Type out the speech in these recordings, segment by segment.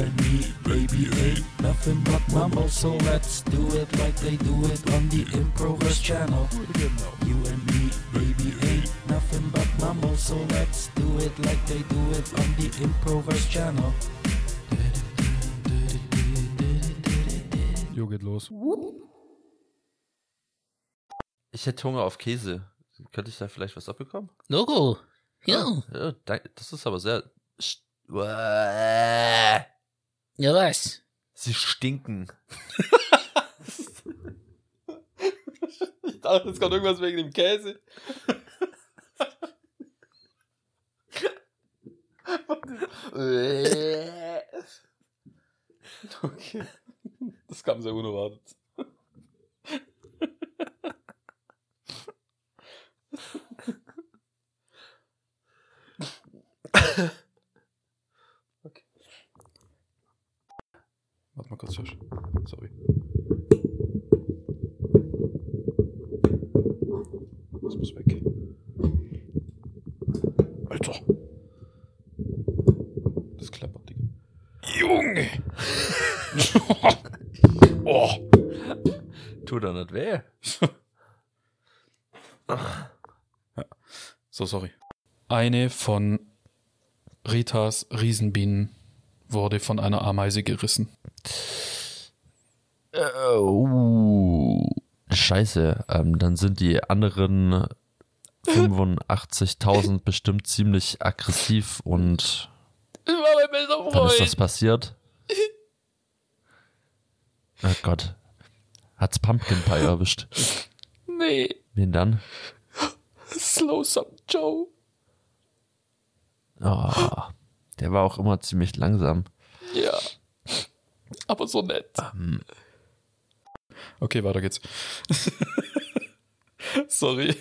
and me, baby, ain't nothing but mumble. So let's do it like they do it on the Improverse channel. You and me, baby, ain't nothing but mumble. So let's do it like they do it on the Improverse channel. Jo, geht los. Ich hätte Hunger auf Käse. Könnte ich da vielleicht was abbekommen? Logo. Ja. Ja, das ist aber sehr. Ja, was? Sie stinken. Ich dachte, jetzt kommt irgendwas wegen dem Käse. okay. Das kam sehr unerwartet. Das muss weg. Alter. Das klappert, Digga. Junge! oh! Tut doch nicht weh. So, sorry. Eine von Ritas Riesenbienen wurde von einer Ameise gerissen. Uh, scheiße. Ähm, dann sind die anderen 85.000 bestimmt ziemlich aggressiv und Das war mein bester wann ist das Freund. passiert? Oh Gott. Hat's Pumpkin Pie erwischt. Nee, Wen dann? Slow Some Joe. Oh, der war auch immer ziemlich langsam. Ja. Aber so nett. Ähm, Okay, weiter geht's. Sorry.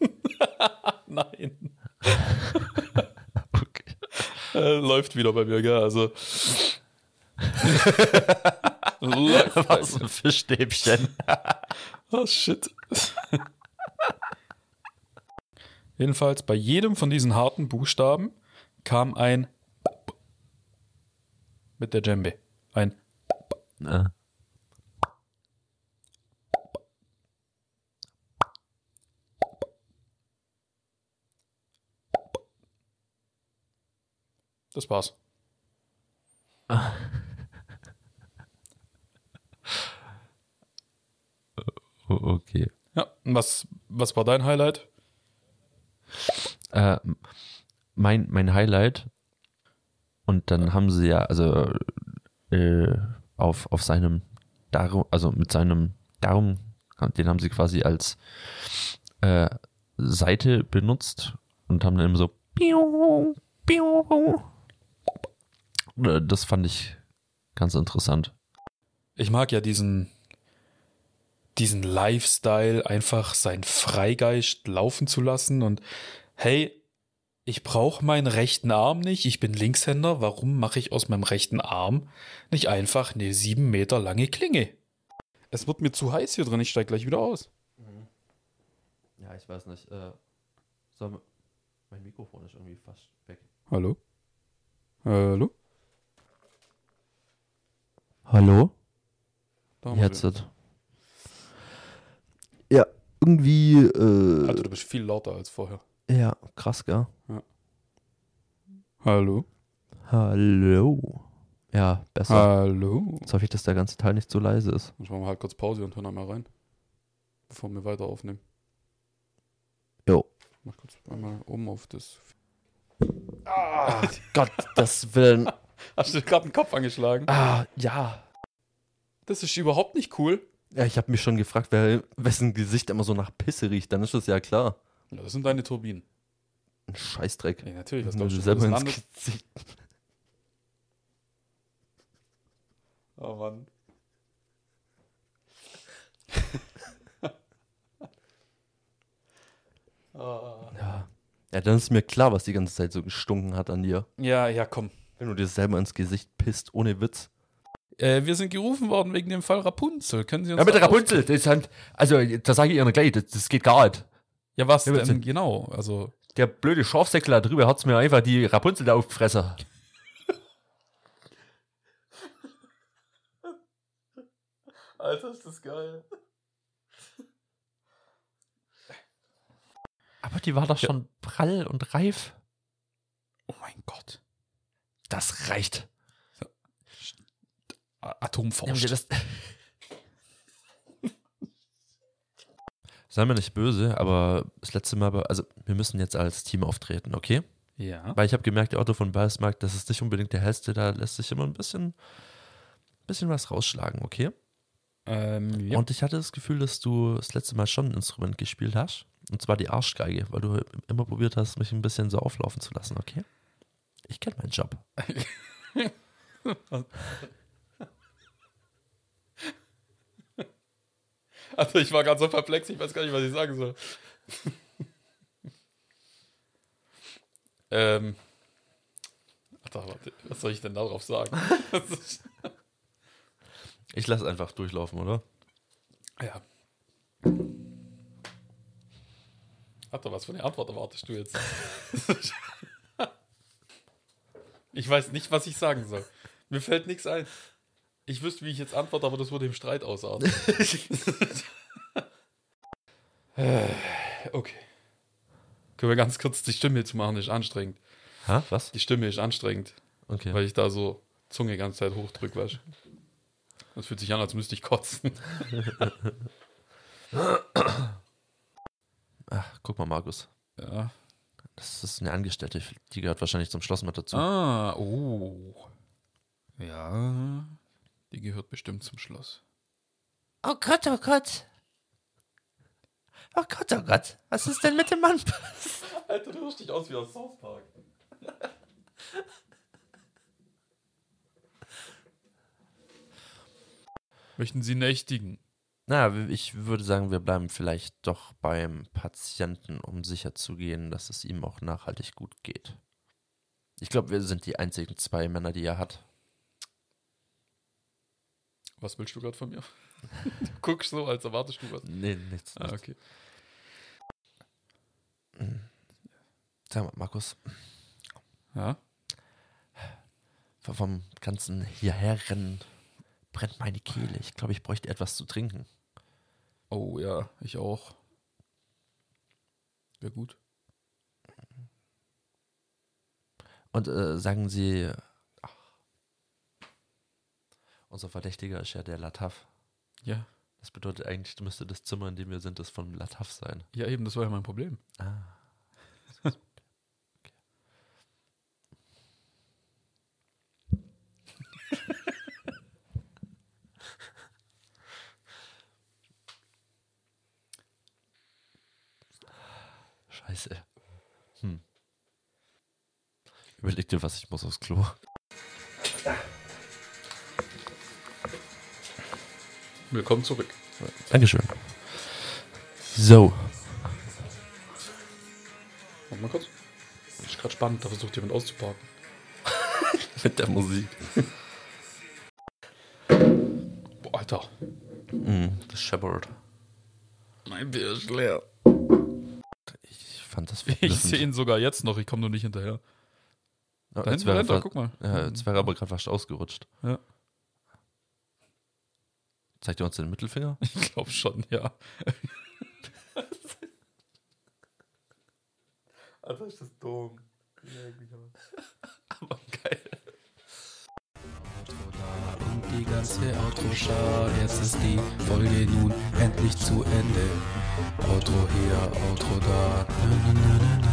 Nein. okay. Äh, läuft wieder bei mir, gell? Also. läuft Was ein Fischstäbchen. Oh shit. Jedenfalls bei jedem von diesen harten Buchstaben kam ein mit der Djembe. Ein Äh, das war's. okay. Ja, was, was war dein Highlight? Äh, mein, mein Highlight. Und dann haben sie ja, also äh, auf, auf seinem Darm, also mit seinem Darm, den haben sie quasi als äh, Seite benutzt und haben dann immer so Das fand ich ganz interessant. Ich mag ja diesen, diesen Lifestyle, einfach seinen Freigeist laufen zu lassen und hey, ich brauche meinen rechten Arm nicht, ich bin Linkshänder, warum mache ich aus meinem rechten Arm nicht einfach eine sieben Meter lange Klinge? Es wird mir zu heiß hier drin, ich steige gleich wieder aus. Ja, ich weiß nicht. Äh, soll, mein Mikrofon ist irgendwie fast weg. Hallo? Hallo? Hallo? Jetzt. Ja, irgendwie. Äh, Alter, du bist viel lauter als vorher. ja, krass, gell? Hallo? Hallo. Ja, besser. Hallo? Jetzt hoffe ich, dass der ganze Teil nicht so leise ist. Jetzt machen wir halt kurz Pause und hören einmal rein. Bevor wir weiter aufnehmen. Jo. Mach kurz einmal oben auf das. Gott, das Willen. Hast du gerade den Kopf angeschlagen? Ah, ja. Das ist überhaupt nicht cool. Ja, ich habe mich schon gefragt, wer, wessen Gesicht immer so nach Pisse riecht. Dann ist das ja klar. Ja, das sind deine Turbinen. Ein Scheißdreck. Ja, natürlich. Nur glaubst du selber das ins? Gesicht. Oh Mann. Ja. ja, dann ist mir klar, was die ganze Zeit so gestunken hat an dir. Ja, ja, komm. Wenn du dir selber ins Gesicht pisst, ohne Witz. Äh, wir sind gerufen worden wegen dem Fall Rapunzel. Können Sie uns Ja, mit da Rapunzel, das halt, also, da sage ich Ihnen gleich, das, das geht gar nicht. Ja, was Ja, denn genau? Also, Der blöde Schafsäckel da drüber hat's mir einfach die Rapunzel da aufgefressen. Alter, ist das geil. Aber die war doch schon prall und reif. oh mein Gott. Das reicht. A- Atomforscht. Nehmen wir das. Sei mir nicht böse, aber das letzte Mal, also wir müssen jetzt als Team auftreten, okay? Ja. Weil ich habe gemerkt, der Otto von Basmarkt, das ist nicht unbedingt der hellste, da lässt sich immer ein bisschen, bisschen was rausschlagen, okay? Ähm, ja. Und ich hatte das Gefühl, dass du das letzte Mal schon ein Instrument gespielt hast. Und zwar die Arschgeige, weil du immer probiert hast, mich ein bisschen so auflaufen zu lassen, okay? Ich kenne meinen Job. Also ich war gerade so perplex, ich weiß gar nicht, was ich sagen soll. ähm. Alter, warte, was soll ich denn darauf sagen? Ich lasse einfach durchlaufen, oder? ja. Alter, was für eine Antwort erwartest du jetzt? Ich weiß nicht, was ich sagen soll. Mir fällt nichts ein. Ich wüsste, wie ich jetzt antworte, aber das würde im Streit ausarten. Okay. Können wir ganz kurz die Stimme jetzt machen, ist anstrengend. Ha? Was? Die Stimme ist anstrengend, Okay. weil ich da so Zunge die ganze Zeit hochdrück, weißt du. Das fühlt sich an, als müsste ich kotzen. Ach, guck mal, Markus. Ja. Das ist eine Angestellte, die gehört wahrscheinlich zum Schloss mit dazu. Ah, oh. Ja, die gehört bestimmt zum Schloss. Oh Gott, oh Gott. Oh Gott, oh Gott. Was ist denn mit dem Mann? Alter, du hörst dich aus wie aus South Park. Möchten Sie nächtigen? Na, ich würde sagen, wir bleiben vielleicht doch beim Patienten, um sicher zu gehen, dass es ihm auch nachhaltig gut geht. Ich glaube, wir sind die einzigen zwei Männer, die er hat. Was willst du gerade von mir? Du guckst so, als erwartest du was. Nee, nichts. Ah, okay. Sag mal, Markus, Ja? vom ganzen Hierherrennen brennt meine Kehle. Ich glaube, ich bräuchte etwas zu trinken. Oh ja, ich auch. Wäre gut. Und äh, sagen Sie, ach, unser Verdächtiger ist ja der Lataf. Ja. Das bedeutet eigentlich, müsste das Zimmer, in dem wir sind, das von Lataf sein. Ja, eben, das war ja mein Problem. Ah. Scheiße. Hm. Überleg dir was, ich muss aufs Klo. Willkommen zurück. Dankeschön. So. Warte mal kurz. Das ist gerade spannend, da versucht jemand auszuparken. Mit der Musik. Boah, Alter. Mm, das scheppert. Mein Bier ist leer. Ich fand das Ich sehe ihn sogar jetzt noch, ich komme nur nicht hinterher. Ja, Da jetzt hinten wäre er, guck mal. Ja, jetzt wäre aber gerade fast ausgerutscht. Ja. Zeigt ihr uns den Mittelfinger? Ich glaube schon, ja. Alter, ist das dumm. die ganze Outro-Schar. Jetzt ist die Folge nun endlich zu Ende. Outro hier, Outro da. Na, na, na,